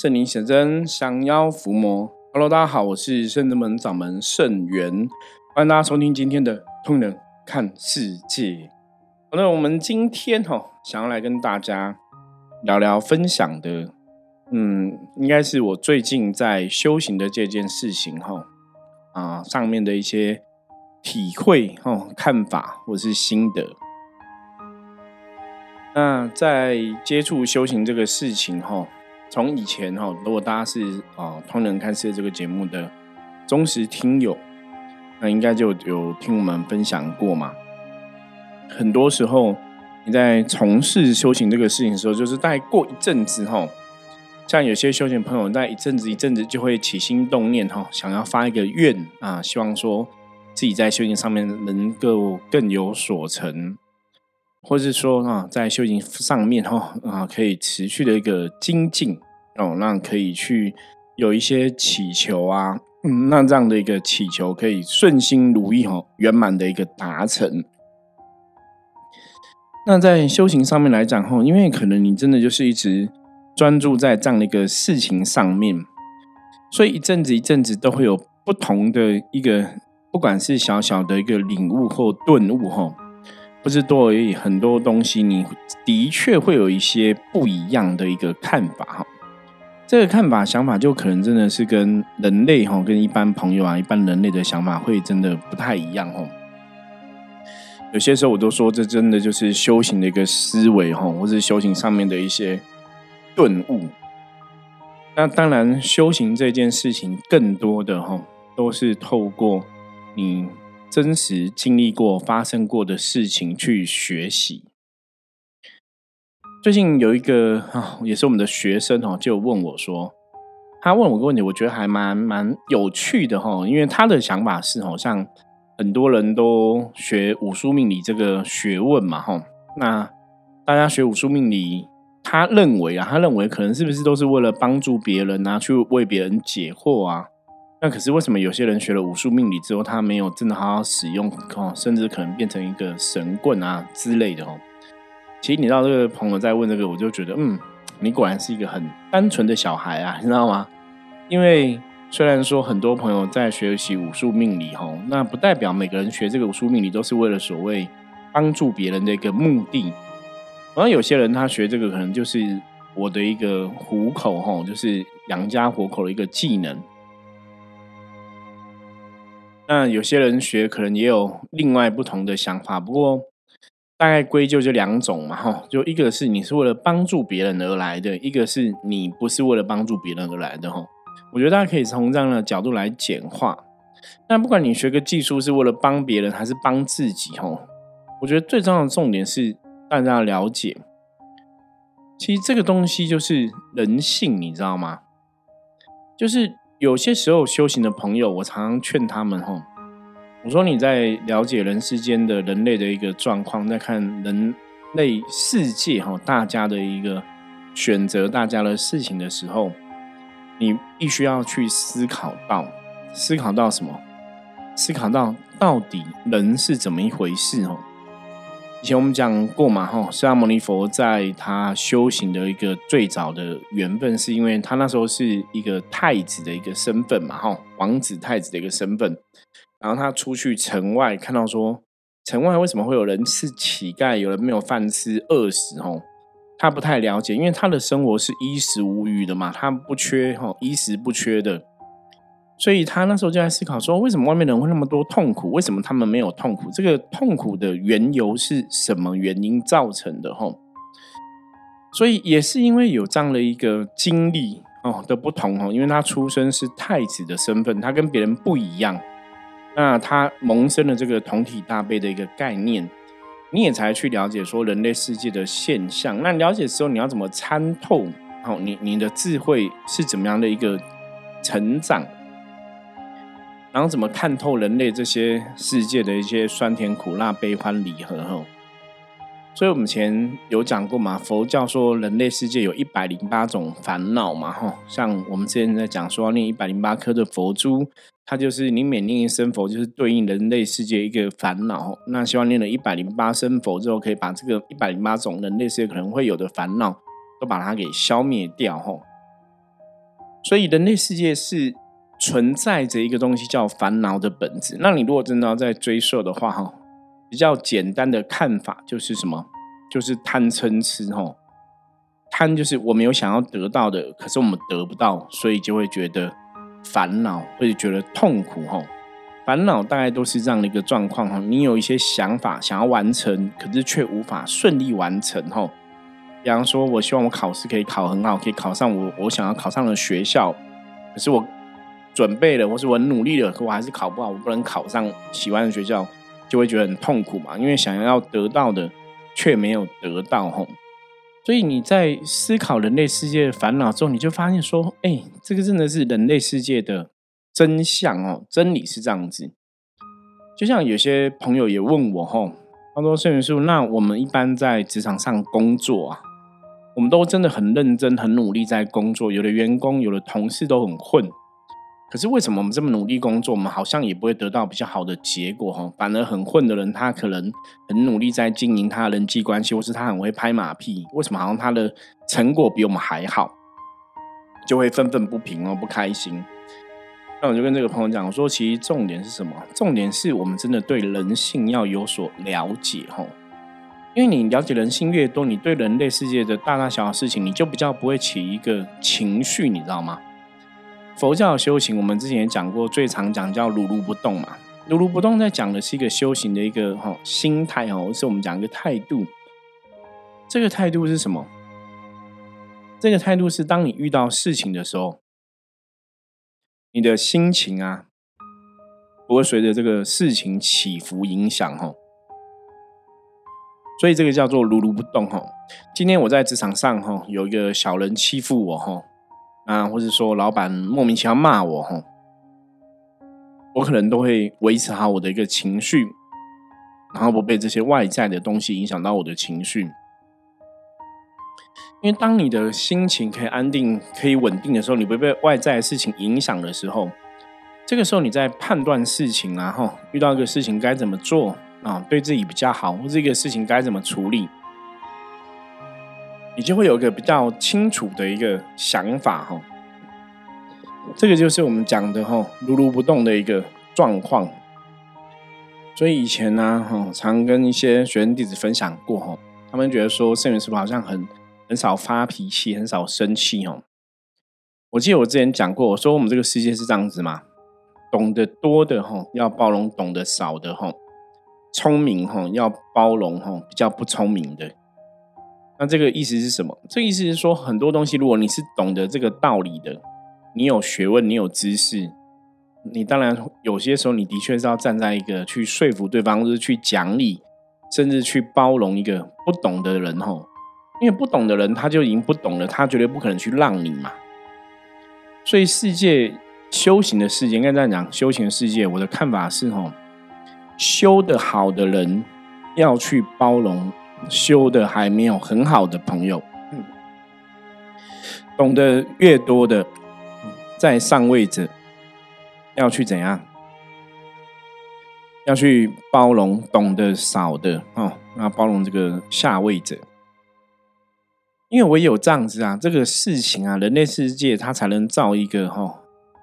圣灵显真，降妖伏魔。Hello，大家好，我是圣真门掌门圣元，欢迎大家收听今天的《通人看世界》。好那我们今天哈想要来跟大家聊聊分享的，嗯，应该是我最近在修行的这件事情哈啊上面的一些体会哈看法或是心得。那在接触修行这个事情哈。从以前哈，如果大家是啊《通人看世界》这个节目的忠实听友，那应该就有听我们分享过嘛。很多时候你在从事修行这个事情的时候，就是在过一阵子哈，像有些修行朋友在一阵子一阵子就会起心动念哈，想要发一个愿啊，希望说自己在修行上面能够更有所成。或是说啊，在修行上面哈啊，可以持续的一个精进哦，那可以去有一些祈求啊，嗯，那这样的一个祈求可以顺心如意哈，圆满的一个达成。那在修行上面来讲哈，因为可能你真的就是一直专注在这样的一个事情上面，所以一阵子一阵子都会有不同的一个，不管是小小的一个领悟或顿悟哈。不是多而已，很多东西你的确会有一些不一样的一个看法哈。这个看法、想法就可能真的是跟人类哈，跟一般朋友啊、一般人类的想法会真的不太一样哈。有些时候我都说，这真的就是修行的一个思维哈，或是修行上面的一些顿悟。那当然，修行这件事情更多的哈，都是透过你。真实经历过、发生过的事情去学习。最近有一个啊，也是我们的学生哦，就问我说，他问我个问题，我觉得还蛮蛮有趣的哈，因为他的想法是，好像很多人都学武术命理这个学问嘛，哈，那大家学武术命理，他认为啊，他认为可能是不是都是为了帮助别人啊，去为别人解惑啊？那可是为什么有些人学了武术命理之后，他没有真的好好使用哦，甚至可能变成一个神棍啊之类的哦？其实你知道这个朋友在问这个，我就觉得嗯，你果然是一个很单纯的小孩啊，你知道吗？因为虽然说很多朋友在学习武术命理哈，那不代表每个人学这个武术命理都是为了所谓帮助别人的一个目的。然后有些人他学这个可能就是我的一个糊口哈，就是养家活口的一个技能。那有些人学可能也有另外不同的想法，不过大概归咎就两种嘛，哈，就一个是你是为了帮助别人而来的，一个是你不是为了帮助别人而来的，哈。我觉得大家可以从这样的角度来简化。那不管你学个技术是为了帮别人还是帮自己，哈，我觉得最重要的重点是大家要了解，其实这个东西就是人性，你知道吗？就是。有些时候修行的朋友，我常常劝他们哈，我说你在了解人世间的人类的一个状况，在看人类世界哈，大家的一个选择，大家的事情的时候，你必须要去思考到，思考到什么？思考到到底人是怎么一回事哦？以前我们讲过嘛，哈，释迦牟尼佛在他修行的一个最早的缘分，是因为他那时候是一个太子的一个身份嘛，哈，王子太子的一个身份。然后他出去城外，看到说城外为什么会有人是乞丐，有人没有饭吃，饿死哦，他不太了解，因为他的生活是衣食无余的嘛，他不缺哈，衣食不缺的。所以他那时候就在思考说，为什么外面的人会那么多痛苦？为什么他们没有痛苦？这个痛苦的缘由是什么原因造成的？吼，所以也是因为有这样的一个经历哦的不同哦，因为他出生是太子的身份，他跟别人不一样，那他萌生了这个同体大悲的一个概念，你也才去了解说人类世界的现象。那了解之后，你要怎么参透？哦，你你的智慧是怎么样的一个成长？然后怎么看透人类这些世界的一些酸甜苦辣、悲欢离合？吼，所以我们前有讲过嘛，佛教说人类世界有一百零八种烦恼嘛，吼，像我们之前在讲说念一百零八颗的佛珠，它就是你每念一声佛，就是对应人类世界一个烦恼。那希望念了一百零八声佛之后，可以把这个一百零八种人类世界可能会有的烦恼，都把它给消灭掉，吼。所以人类世界是存在着一个东西叫烦恼的本质。那你如果真的要再追溯的话，哈，比较简单的看法就是什么？就是贪嗔痴，哈。贪就是我们有想要得到的，可是我们得不到，所以就会觉得烦恼，或者觉得痛苦，哈。烦恼大概都是这样的一个状况，哈。你有一些想法想要完成，可是却无法顺利完成，哈。比方说，我希望我考试可以考很好，可以考上我我想要考上的学校，可是我准备了，或是我很努力了，可我还是考不好，我不能考上喜欢的学校，就会觉得很痛苦嘛。因为想要得到的却没有得到，吼。所以你在思考人类世界的烦恼之后，你就发现说，哎，这个真的是人类世界的真相哦，真理是这样子。就像有些朋友也问我，吼，他说：“圣元叔，那我们一般在职场上工作啊？”我们都真的很认真、很努力在工作，有的员工、有的同事都很混。可是为什么我们这么努力工作，我们好像也不会得到比较好的结果？哈，反而很混的人，他可能很努力在经营他的人际关系，或是他很会拍马屁，为什么好像他的成果比我们还好？就会愤愤不平哦，不开心。那我就跟这个朋友讲我说，其实重点是什么？重点是我们真的对人性要有所了解，哈。因为你了解人性越多，你对人类世界的大大小小事情，你就比较不会起一个情绪，你知道吗？佛教修行，我们之前也讲过，最常讲叫如如不动嘛。如如不动在讲的是一个修行的一个哈心态哦，是我们讲一个态度。这个态度是什么？这个态度是当你遇到事情的时候，你的心情啊，不会随着这个事情起伏影响哈。所以这个叫做如如不动哈。今天我在职场上哈，有一个小人欺负我哈，啊，或者说老板莫名其妙骂我哈，我可能都会维持好我的一个情绪，然后不被这些外在的东西影响到我的情绪。因为当你的心情可以安定、可以稳定的时候，你不会被外在的事情影响的时候，这个时候你在判断事情啊哈，遇到一个事情该怎么做。啊，对自己比较好，或这个事情该怎么处理，你就会有一个比较清楚的一个想法哈。这个就是我们讲的哈，如如不动的一个状况。所以以前呢，哈，常跟一些学生弟子分享过哈，他们觉得说圣元师傅好像很很少发脾气，很少生气哦。我记得我之前讲过，我说我们这个世界是这样子嘛，懂得多的哈要包容，懂得少的哈。聪明哈要包容哈比较不聪明的，那这个意思是什么？这意思是说很多东西，如果你是懂得这个道理的，你有学问，你有知识，你当然有些时候你的确是要站在一个去说服对方，或者去讲理，甚至去包容一个不懂的人哈。因为不懂的人他就已经不懂了，他绝对不可能去让你嘛。所以世界修行的世界，应该这样讲，修行的世界，我的看法是哈。修的好的人要去包容修的还没有很好的朋友，懂得越多的在上位者要去怎样？要去包容懂得少的哦，那包容这个下位者，因为我有这样子啊，这个事情啊，人类世界它才能造一个哈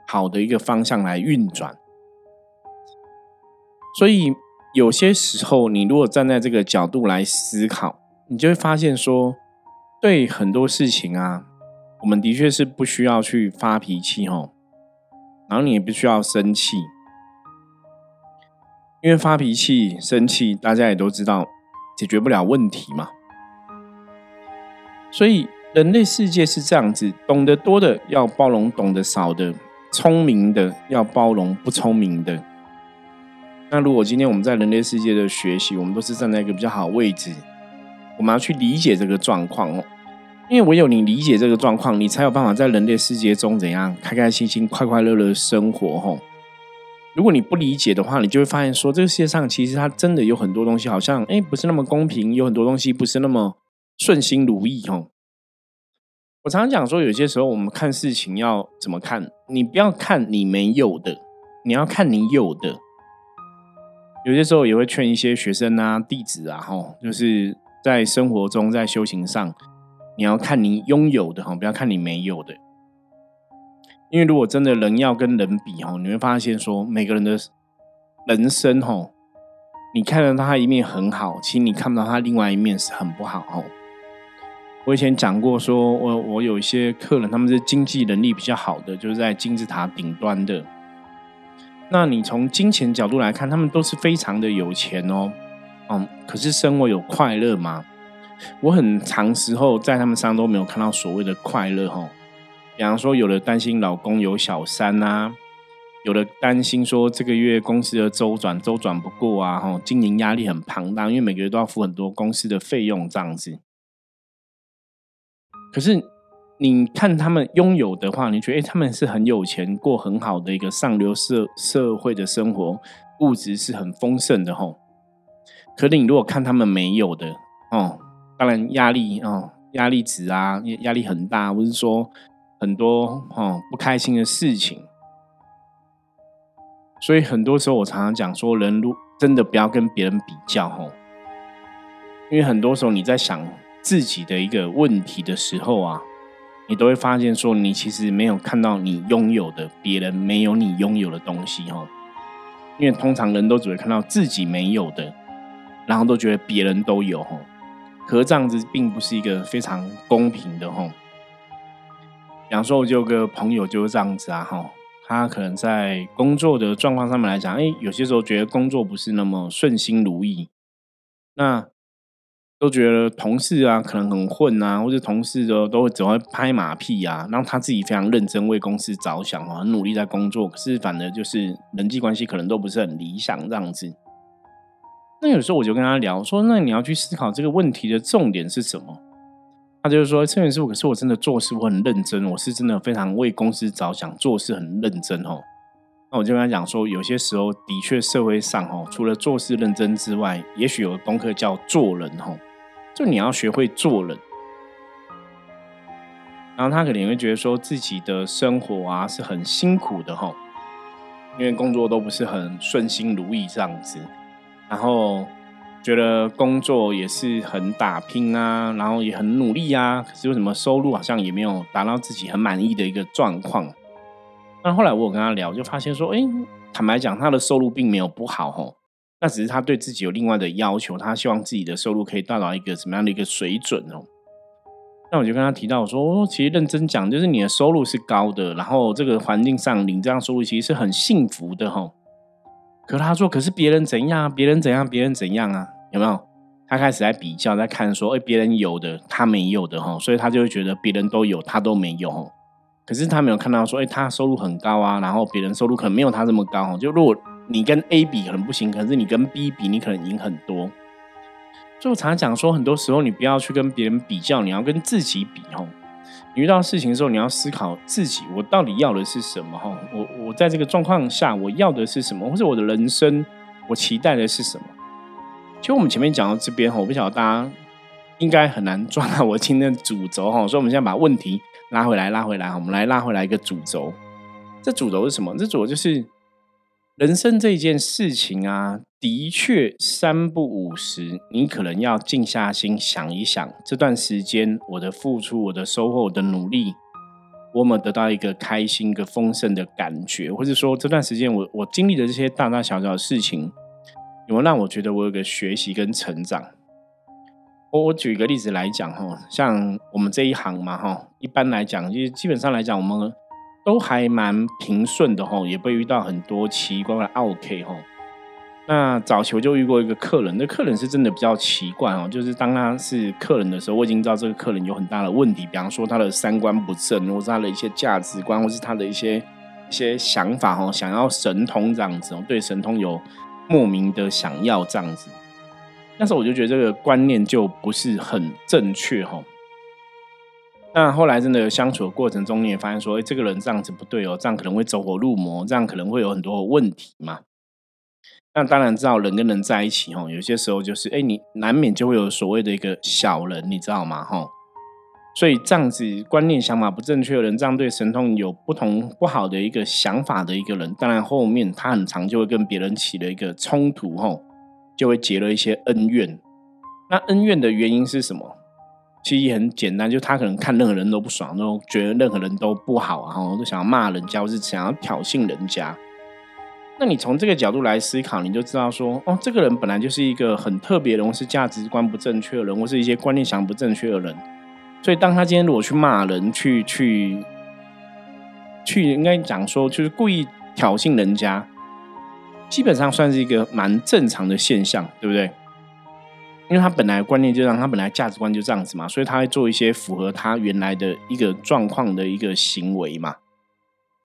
好的一个方向来运转。所以有些时候，你如果站在这个角度来思考，你就会发现说，对很多事情啊，我们的确是不需要去发脾气哦，然后你也不需要生气，因为发脾气、生气，大家也都知道解决不了问题嘛。所以人类世界是这样子：懂得多的要包容懂得少的，聪明的要包容不聪明的。那如果今天我们在人类世界的学习，我们都是站在一个比较好的位置，我们要去理解这个状况哦。因为唯有你理解这个状况，你才有办法在人类世界中怎样开开心心、快快乐乐生活吼。如果你不理解的话，你就会发现说，这个世界上其实它真的有很多东西，好像哎不是那么公平，有很多东西不是那么顺心如意吼。我常常讲说，有些时候我们看事情要怎么看？你不要看你没有的，你要看你有的。有些时候也会劝一些学生啊、弟子啊，吼，就是在生活中、在修行上，你要看你拥有的吼，不要看你没有的。因为如果真的人要跟人比哦，你会发现说每个人的人生哦，你看到他一面很好，其实你看不到他另外一面是很不好哦。我以前讲过，说我我有一些客人，他们是经济能力比较好的，就是在金字塔顶端的。那你从金钱角度来看，他们都是非常的有钱哦，嗯，可是生活有快乐吗？我很长时候在他们身上都没有看到所谓的快乐哦。比方说，有的担心老公有小三啊，有的担心说这个月公司的周转周转不过啊，哈，经营压力很庞大，因为每个月都要付很多公司的费用这样子。可是，你看他们拥有的话，你觉得哎，他们是很有钱，过很好的一个上流社社会的生活，物质是很丰盛的吼。可是你如果看他们没有的哦，当然压力哦，压力值啊，压力很大，或是说很多哦不开心的事情。所以很多时候我常常讲说，人如真的不要跟别人比较吼，因为很多时候你在想。自己的一个问题的时候啊，你都会发现说，你其实没有看到你拥有的别人没有你拥有的东西哦。因为通常人都只会看到自己没有的，然后都觉得别人都有哦。可是这样子并不是一个非常公平的哦。比方说，我就有个朋友就是这样子啊哈，他可能在工作的状况上面来讲，哎，有些时候觉得工作不是那么顺心如意，那。都觉得同事啊可能很混啊，或者同事都都会只会拍马屁啊，让他自己非常认真为公司着想哦，很努力在工作，可是反而就是人际关系可能都不是很理想这样子。那有时候我就跟他聊说，那你要去思考这个问题的重点是什么？他就是说，陈员师傅，可是我真的做事我很认真，我是真的非常为公司着想，做事很认真哦。那我就跟他讲说，有些时候的确社会上哦，除了做事认真之外，也许有功课叫做人哦。就你要学会做人，然后他可能会觉得说自己的生活啊是很辛苦的哈，因为工作都不是很顺心如意这样子，然后觉得工作也是很打拼啊，然后也很努力啊，可是为什么收入好像也没有达到自己很满意的一个状况？那后来我有跟他聊，就发现说，哎，坦白讲，他的收入并没有不好哈。那只是他对自己有另外的要求，他希望自己的收入可以到达一个什么样的一个水准哦？那我就跟他提到我说，其实认真讲，就是你的收入是高的，然后这个环境上领这样收入其实是很幸福的哈。可他说，可是别人怎样？别人怎样？别人怎样啊？有没有？他开始在比较，在看说，哎，别人有的他没有的哈，所以他就会觉得别人都有，他都没有。可是他没有看到说，哎，他收入很高啊，然后别人收入可能没有他这么高哈。就如果你跟 A 比可能不行，可是你跟 B 比，你可能赢很多。所以我常常讲说，很多时候你不要去跟别人比较，你要跟自己比吼。你遇到事情的时候，你要思考自己，我到底要的是什么哈？我我在这个状况下，我要的是什么？或者我的人生，我期待的是什么？其实我们前面讲到这边哈，我不晓得大家应该很难抓到我今天的主轴哈。所以我们现在把问题拉回来，拉回来，我们来拉回来一个主轴。这主轴是什么？这主轴就是。人生这件事情啊，的确三不五十，你可能要静下心想一想，这段时间我的付出、我的收获、我的努力，我有没有得到一个开心、一个丰盛的感觉？或者说这段时间我我经历的这些大大小小的事情，有没有让我觉得我有个学习跟成长？我我举一个例子来讲哈，像我们这一行嘛哈，一般来讲，就基本上来讲，我们。都还蛮平顺的吼，也不遇到很多奇怪的 OK 吼。那早球就遇过一个客人，那客人是真的比较奇怪哦，就是当他是客人的时候，我已经知道这个客人有很大的问题，比方说他的三观不正，或是他的一些价值观，或是他的一些一些想法哦，想要神通这样子哦，对神通有莫名的想要这样子。那时候我就觉得这个观念就不是很正确吼。那后来真的相处的过程中，你也发现说，哎，这个人这样子不对哦，这样可能会走火入魔，这样可能会有很多问题嘛。那当然知道人跟人在一起哦，有些时候就是，哎，你难免就会有所谓的一个小人，你知道吗？哈，所以这样子观念想法不正确的人，这样对神通有不同不好的一个想法的一个人，当然后面他很长就会跟别人起了一个冲突，吼，就会结了一些恩怨。那恩怨的原因是什么？其实也很简单，就他可能看任何人都不爽，都觉得任何人都不好啊，都想要骂人家，或是想要挑衅人家。那你从这个角度来思考，你就知道说，哦，这个人本来就是一个很特别的人，是价值观不正确的人，或是一些观念想不正确的人。所以，当他今天如果去骂人，去去去，应该讲说，就是故意挑衅人家，基本上算是一个蛮正常的现象，对不对？因为他本来观念就让他本来价值观就这样子嘛，所以他会做一些符合他原来的一个状况的一个行为嘛。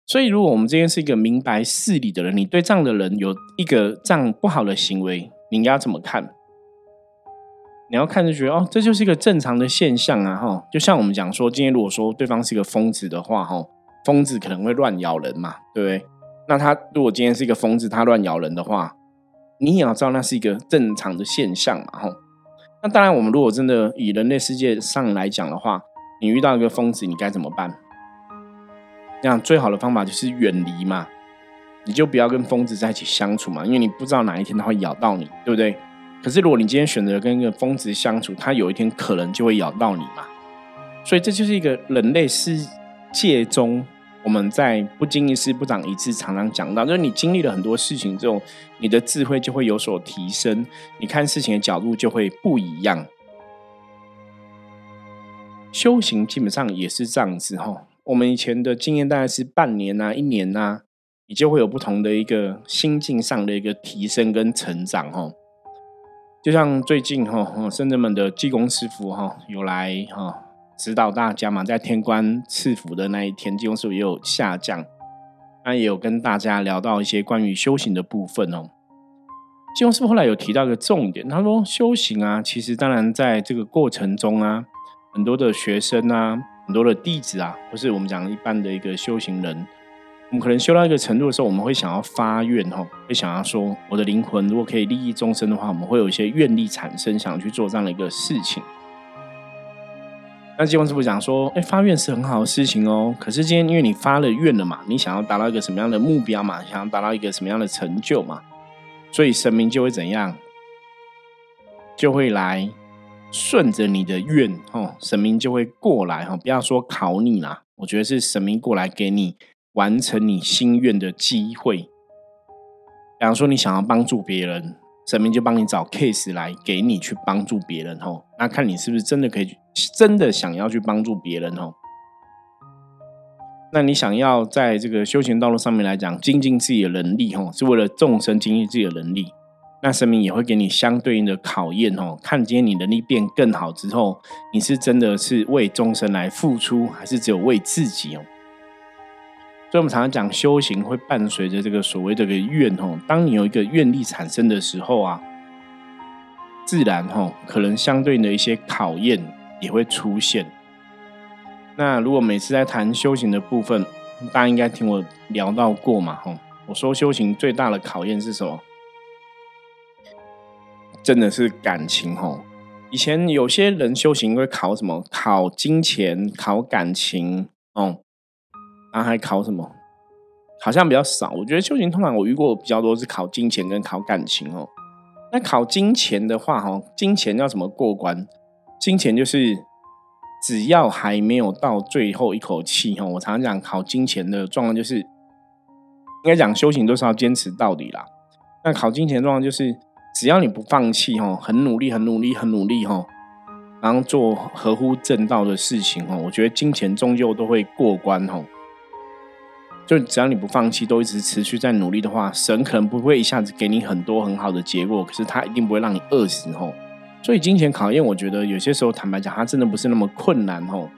所以，如果我们今天是一个明白事理的人，你对这样的人有一个这样不好的行为，你应该要怎么看？你要看就觉得哦，这就是一个正常的现象啊，哈。就像我们讲说，今天如果说对方是一个疯子的话，哈，疯子可能会乱咬人嘛，对不对？那他如果今天是一个疯子，他乱咬人的话，你也要知道那是一个正常的现象嘛，哈。那当然，我们如果真的以人类世界上来讲的话，你遇到一个疯子，你该怎么办？那样最好的方法就是远离嘛，你就不要跟疯子在一起相处嘛，因为你不知道哪一天他会咬到你，对不对？可是如果你今天选择跟一个疯子相处，他有一天可能就会咬到你嘛。所以这就是一个人类世界中。我们在不经一事不长一智，常常讲到，就是你经历了很多事情之后，你的智慧就会有所提升，你看事情的角度就会不一样。修行基本上也是这样子哈，我们以前的经验大概是半年啊、一年啊，你就会有不同的一个心境上的一个提升跟成长哈。就像最近哈，深圳们的济公师傅哈有来哈。指导大家嘛，在天官赐福的那一天，金庸师傅也有下降，那也有跟大家聊到一些关于修行的部分哦。金庸师傅后来有提到一个重点，他说修行啊，其实当然在这个过程中啊，很多的学生啊，很多的弟子啊，或是我们讲一般的一个修行人，我们可能修到一个程度的时候，我们会想要发愿哦，会想要说，我的灵魂如果可以利益众生的话，我们会有一些愿力产生，想去做这样的一个事情。那金光师傅讲说：“哎，发愿是很好的事情哦。可是今天因为你发了愿了嘛，你想要达到一个什么样的目标嘛？想要达到一个什么样的成就嘛？所以神明就会怎样？就会来顺着你的愿哦，神明就会过来哈。不要说考你啦，我觉得是神明过来给你完成你心愿的机会。比方说，你想要帮助别人。”神明就帮你找 case 来给你去帮助别人吼，那看你是不是真的可以，真的想要去帮助别人吼。那你想要在这个修行道路上面来讲，精进自己的能力吼，是为了众生精进自己的能力。那神明也会给你相对应的考验吼，看今天你能力变更好之后，你是真的是为众生来付出，还是只有为自己哦？所以，我们常常讲修行会伴随着这个所谓的个愿吼。当你有一个愿力产生的时候啊，自然吼可能相对的一些考验也会出现。那如果每次在谈修行的部分，大家应该听我聊到过嘛吼。我说修行最大的考验是什么？真的是感情吼。以前有些人修行会考什么？考金钱，考感情哦。啊还考什么？好像比较少。我觉得修行通常我遇过比较多是考金钱跟考感情哦。那考金钱的话，哈，金钱要怎么过关？金钱就是只要还没有到最后一口气，哈，我常常讲考金钱的状况就是，应该讲修行都是要坚持到底啦。那考金钱的状况就是，只要你不放弃，哈，很努力，很努力，很努力，哈，然后做合乎正道的事情，哈，我觉得金钱终究都会过关，哈。就只要你不放弃，都一直持续在努力的话，神可能不会一下子给你很多很好的结果，可是他一定不会让你饿死吼。所以金钱考验，我觉得有些时候坦白讲，它真的不是那么困难吼。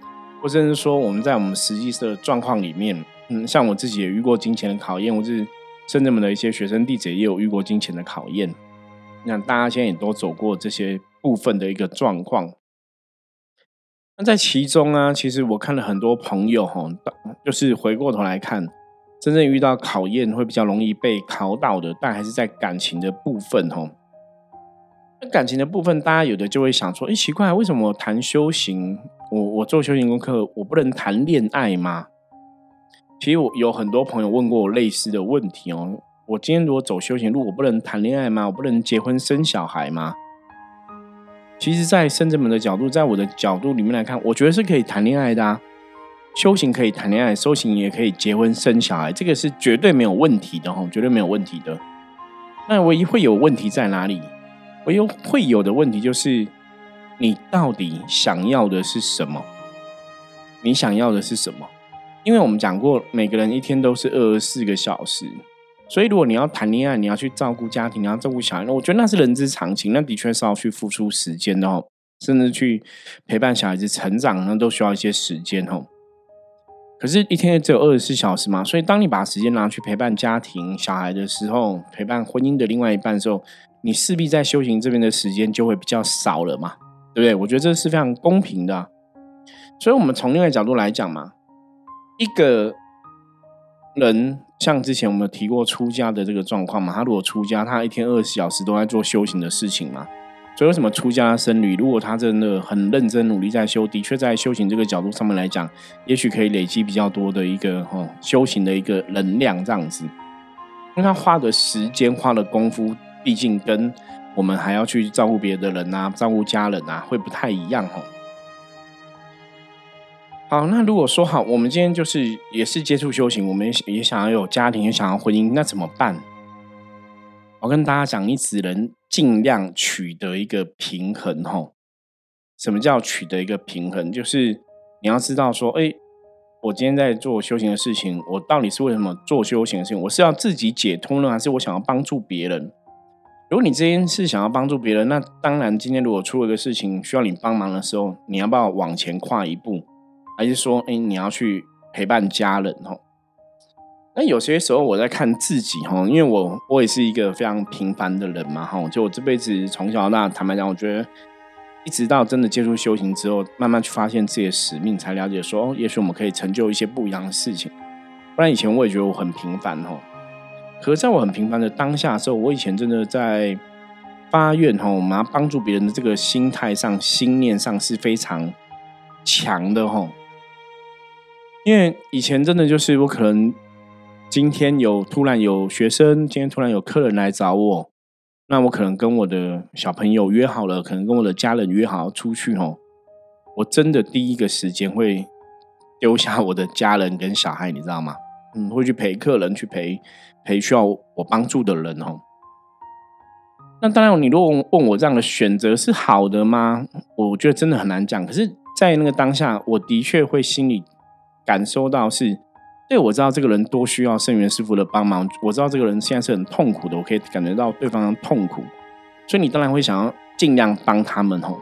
或者是说，我们在我们实际的状况里面，嗯，像我自己也遇过金钱的考验，或是甚至我们的一些学生弟子也有遇过金钱的考验。那大家现在也都走过这些部分的一个状况。那在其中啊，其实我看了很多朋友哈，就是回过头来看，真正遇到考验会比较容易被考倒的，但还是在感情的部分哈。那感情的部分，大家有的就会想说：，哎，奇怪，为什么谈修行，我我做修行功课，我不能谈恋爱吗？其实我有很多朋友问过我类似的问题哦。我今天如果走修行路，我不能谈恋爱吗？我不能结婚生小孩吗？其实，在圣者们的角度，在我的角度里面来看，我觉得是可以谈恋爱的啊。修行可以谈恋爱，修行也可以结婚生小孩，这个是绝对没有问题的哈，绝对没有问题的。那唯一会有问题在哪里？唯一会有的问题就是，你到底想要的是什么？你想要的是什么？因为我们讲过，每个人一天都是二十四个小时，所以如果你要谈恋爱，你要去照顾家庭，你要照顾小孩，那我觉得那是人之常情，那的确是要去付出时间的哦，甚至去陪伴小孩子成长，那都需要一些时间哦。可是，一天只有二十四小时嘛，所以当你把时间拿去陪伴家庭、小孩的时候，陪伴婚姻的另外一半的时候，你势必在修行这边的时间就会比较少了嘛，对不对？我觉得这是非常公平的。所以，我们从另外角度来讲嘛，一个人像之前我们提过出家的这个状况嘛，他如果出家，他一天二十小时都在做修行的事情嘛。所以，为什么出家僧侣，如果他真的很认真努力在修，的确在修行这个角度上面来讲，也许可以累积比较多的一个哈修行的一个能量这样子。因为他花的时间、花的功夫，毕竟跟我们还要去照顾别的人啊、照顾家人啊，会不太一样哈。好，那如果说好，我们今天就是也是接触修行，我们也想要有家庭，也想要婚姻，那怎么办？我跟大家讲，你只能尽量取得一个平衡，吼。什么叫取得一个平衡？就是你要知道说，哎，我今天在做修行的事情，我到底是为什么做修行的事情？我是要自己解脱呢，还是我想要帮助别人？如果你这件事想要帮助别人，那当然，今天如果出了个事情需要你帮忙的时候，你要不要往前跨一步？还是说，哎，你要去陪伴家人，哦？那有些时候我在看自己哈，因为我我也是一个非常平凡的人嘛哈，就我这辈子从小到大，坦白讲，我觉得一直到真的接触修行之后，慢慢去发现自己的使命，才了解说，哦，也许我们可以成就一些不一样的事情。不然以前我也觉得我很平凡哦，可是在我很平凡的当下的时候，我以前真的在发愿哈，我们要帮助别人的这个心态上、心念上是非常强的哈。因为以前真的就是我可能。今天有突然有学生，今天突然有客人来找我，那我可能跟我的小朋友约好了，可能跟我的家人约好出去哦。我真的第一个时间会丢下我的家人跟小孩，你知道吗？嗯，会去陪客人，去陪陪需要我帮助的人哦。那当然，你如果问我这样的选择是好的吗？我觉得真的很难讲。可是，在那个当下，我的确会心里感受到是。对，我知道这个人多需要圣元师傅的帮忙。我知道这个人现在是很痛苦的，我可以感觉到对方的痛苦，所以你当然会想要尽量帮他们吼。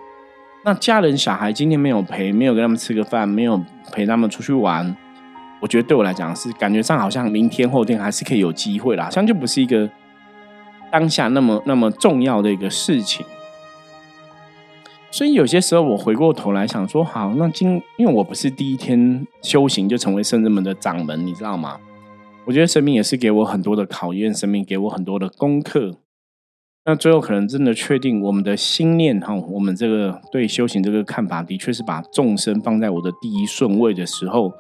那家人小孩今天没有陪，没有跟他们吃个饭，没有陪他们出去玩，我觉得对我来讲是感觉上好像明天后天还是可以有机会啦，好像就不是一个当下那么那么重要的一个事情。所以有些时候，我回过头来想说，好，那今因为我不是第一天修行就成为圣人们的掌门，你知道吗？我觉得生命也是给我很多的考验，生命给我很多的功课。那最后可能真的确定我们的心念哈，我们这个对修行这个看法，的确是把众生放在我的第一顺位的时候，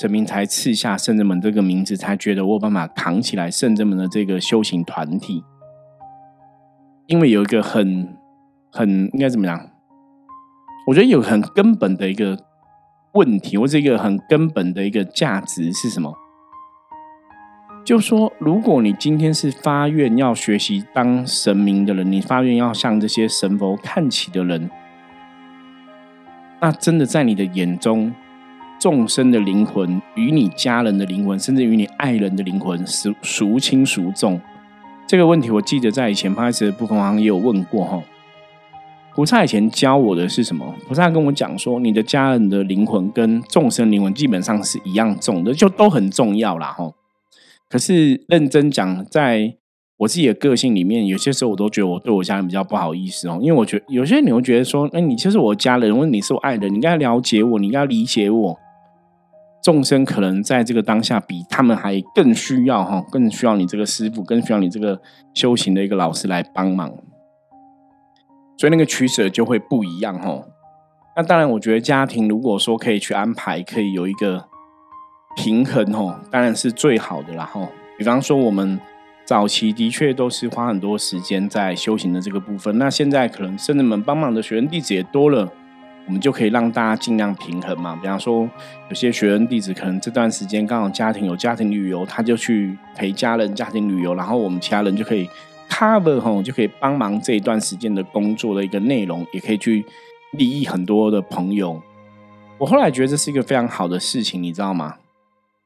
神明才赐下圣人们这个名字，才觉得我有办法扛起来圣人们的这个修行团体。因为有一个很很应该怎么讲？我觉得有很根本的一个问题，或者一个很根本的一个价值是什么？就说，如果你今天是发愿要学习当神明的人，你发愿要向这些神佛看齐的人，那真的在你的眼中，众生的灵魂与你家人的灵魂，甚至与你爱人的灵魂，孰孰轻孰重？这个问题，我记得在以前拍摄的部分好像也有问过哈。菩萨以前教我的是什么？菩萨跟我讲说，你的家人的灵魂跟众生灵魂基本上是一样重的，就都很重要啦。哈。可是认真讲，在我自己的个性里面，有些时候我都觉得我对我家人比较不好意思哦，因为我觉得有些人你会觉得说，哎，你就是我家人，或你是我爱人，你应该了解我，你应该理解我。众生可能在这个当下比他们还更需要哈，更需要你这个师傅，更需要你这个修行的一个老师来帮忙。所以那个取舍就会不一样哈。那当然，我觉得家庭如果说可以去安排，可以有一个平衡哈，当然是最好的啦吼。比方说，我们早期的确都是花很多时间在修行的这个部分，那现在可能圣人们帮忙的学员弟子也多了，我们就可以让大家尽量平衡嘛。比方说，有些学员弟子可能这段时间刚好家庭有家庭旅游，他就去陪家人家庭旅游，然后我们其他人就可以 cover 哈，就可以帮忙这一段时间的工作的一个内容，也可以去利益很多的朋友。我后来觉得这是一个非常好的事情，你知道吗？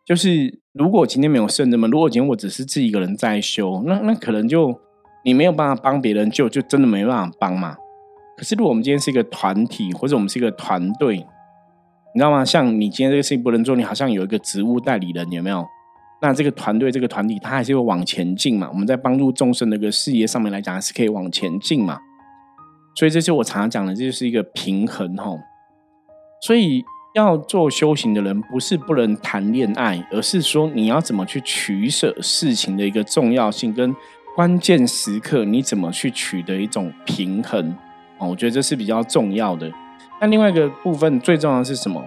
就是如果今天没有圣人们，如果今天我只是自己一个人在修，那那可能就你没有办法帮别人救，就真的没办法帮嘛。可是如果我们今天是一个团体，或者我们是一个团队，你知道吗？像你今天这个事情不能做，你好像有一个职务代理人，有没有？那这个团队、这个团体，它还是会往前进嘛。我们在帮助众生的一个事业上面来讲，是可以往前进嘛。所以这是我常常讲的，这就是一个平衡哈。所以。要做修行的人，不是不能谈恋爱，而是说你要怎么去取舍事情的一个重要性，跟关键时刻你怎么去取得一种平衡哦，我觉得这是比较重要的。那另外一个部分最重要的是什么？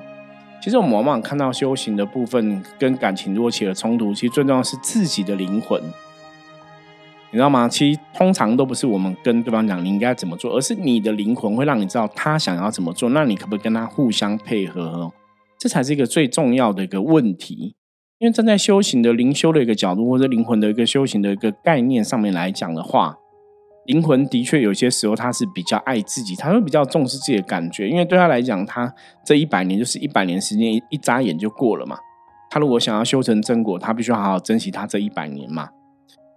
其实我们往往看到修行的部分跟感情如果起了冲突，其实最重要是自己的灵魂。你知道吗？其实通常都不是我们跟对方讲你应该怎么做，而是你的灵魂会让你知道他想要怎么做。那你可不可以跟他互相配合？这才是一个最重要的一个问题。因为站在修行的灵修的一个角度，或者灵魂的一个修行的一个概念上面来讲的话，灵魂的确有些时候他是比较爱自己，他会比较重视自己的感觉。因为对他来讲，他这一百年就是一百年时间，一一眨眼就过了嘛。他如果想要修成正果，他必须好好珍惜他这一百年嘛。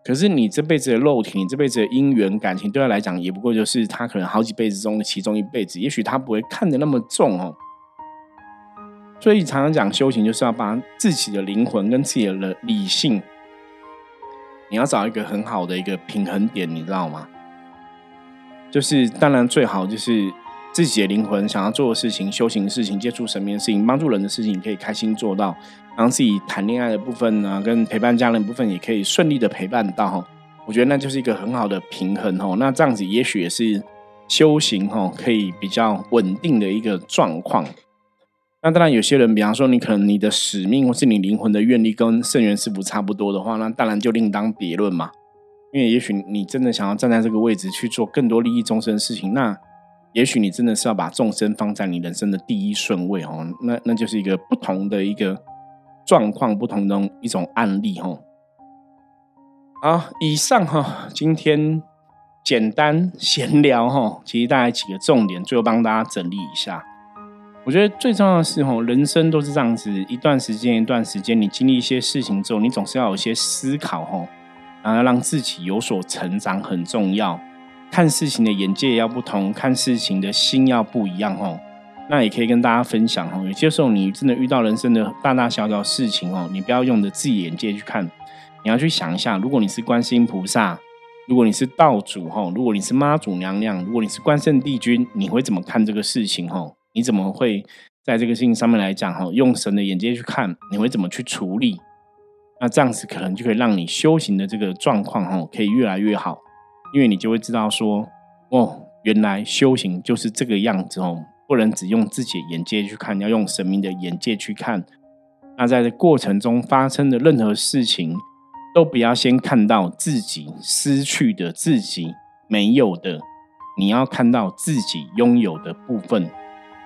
可是你这辈子的肉体，你这辈子的姻缘感情，对他来讲也不过就是他可能好几辈子中的其中一辈子，也许他不会看得那么重哦。所以常常讲修行，就是要把自己的灵魂跟自己的理性，你要找一个很好的一个平衡点，你知道吗？就是当然最好就是。自己的灵魂想要做的事情、修行的事情、接触神明的事情、帮助人的事情，可以开心做到；然后自己谈恋爱的部分呢，跟陪伴家人部分也可以顺利的陪伴到。我觉得那就是一个很好的平衡哦。那这样子也许也是修行哦，可以比较稳定的一个状况。那当然，有些人，比方说你可能你的使命或是你灵魂的愿力跟圣元师傅差不多的话，那当然就另当别论嘛。因为也许你真的想要站在这个位置去做更多利益众生的事情，那。也许你真的是要把众生放在你人生的第一顺位哦，那那就是一个不同的一个状况，不同的一种案例哦。好，以上哈，今天简单闲聊哈，其实大概几个重点，最后帮大家整理一下。我觉得最重要的是哈，人生都是这样子，一段时间一段时间，你经历一些事情之后，你总是要有一些思考哈，然后要让自己有所成长，很重要。看事情的眼界要不同，看事情的心要不一样哦。那也可以跟大家分享哦。有些时候你真的遇到人生的大大小小事情哦，你不要用着自己眼界去看，你要去想一下，如果你是观世音菩萨，如果你是道主哈，如果你是妈祖娘娘，如果你是关圣帝君，你会怎么看这个事情哈？你怎么会在这个事情上面来讲哈？用神的眼界去看，你会怎么去处理？那这样子可能就可以让你修行的这个状况哈，可以越来越好。因为你就会知道说，哦，原来修行就是这个样子哦，不能只用自己的眼界去看，要用神明的眼界去看。那在这过程中发生的任何事情，都不要先看到自己失去的、自己没有的，你要看到自己拥有的部分，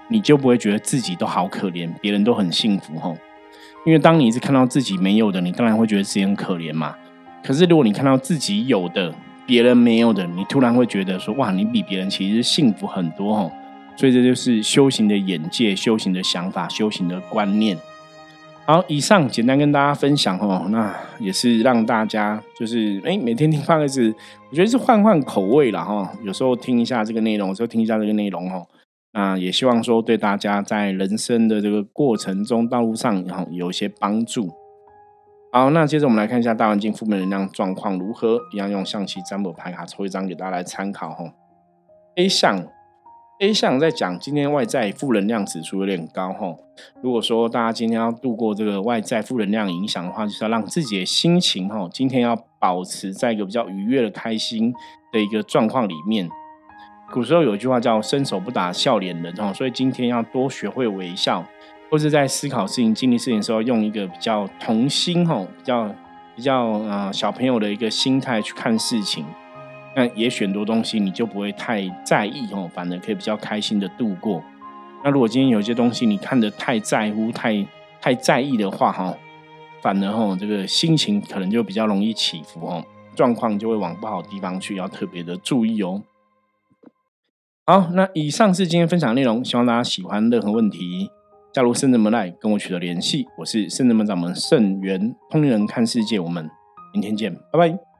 你就不会觉得自己都好可怜，别人都很幸福吼。因为当你是看到自己没有的，你当然会觉得自己很可怜嘛。可是如果你看到自己有的，别人没有的，你突然会觉得说：“哇，你比别人其实幸福很多哦。”所以这就是修行的眼界、修行的想法、修行的观念。好，以上简单跟大家分享哦，那也是让大家就是哎，每天听八个字，我觉得是换换口味了哈。有时候听一下这个内容，有时候听一下这个内容哦。那也希望说对大家在人生的这个过程中、道路上，然后有一些帮助。好，那接着我们来看一下大环境负面能量状况如何。一样用象棋占卜牌卡抽一张给大家来参考哈。A 项，A 项在讲今天外在负能量指数有点高哈。如果说大家今天要度过这个外在负能量影响的话，就是要让自己的心情哈，今天要保持在一个比较愉悦的、开心的一个状况里面。古时候有一句话叫“伸手不打笑脸人”哈，所以今天要多学会微笑。或是在思考事情、经历事情的时候，用一个比较童心、吼比较比较呃小朋友的一个心态去看事情，那也许很多东西你就不会太在意哦，反而可以比较开心的度过。那如果今天有些东西你看得太在乎、太太在意的话哈，反而哈这个心情可能就比较容易起伏哦，状况就会往不好地方去，要特别的注意哦。好，那以上是今天分享的内容，希望大家喜欢。任何问题，加入圣人门来跟我取得联系。我是圣人门掌门圣元通灵人看世界，我们明天见，拜拜。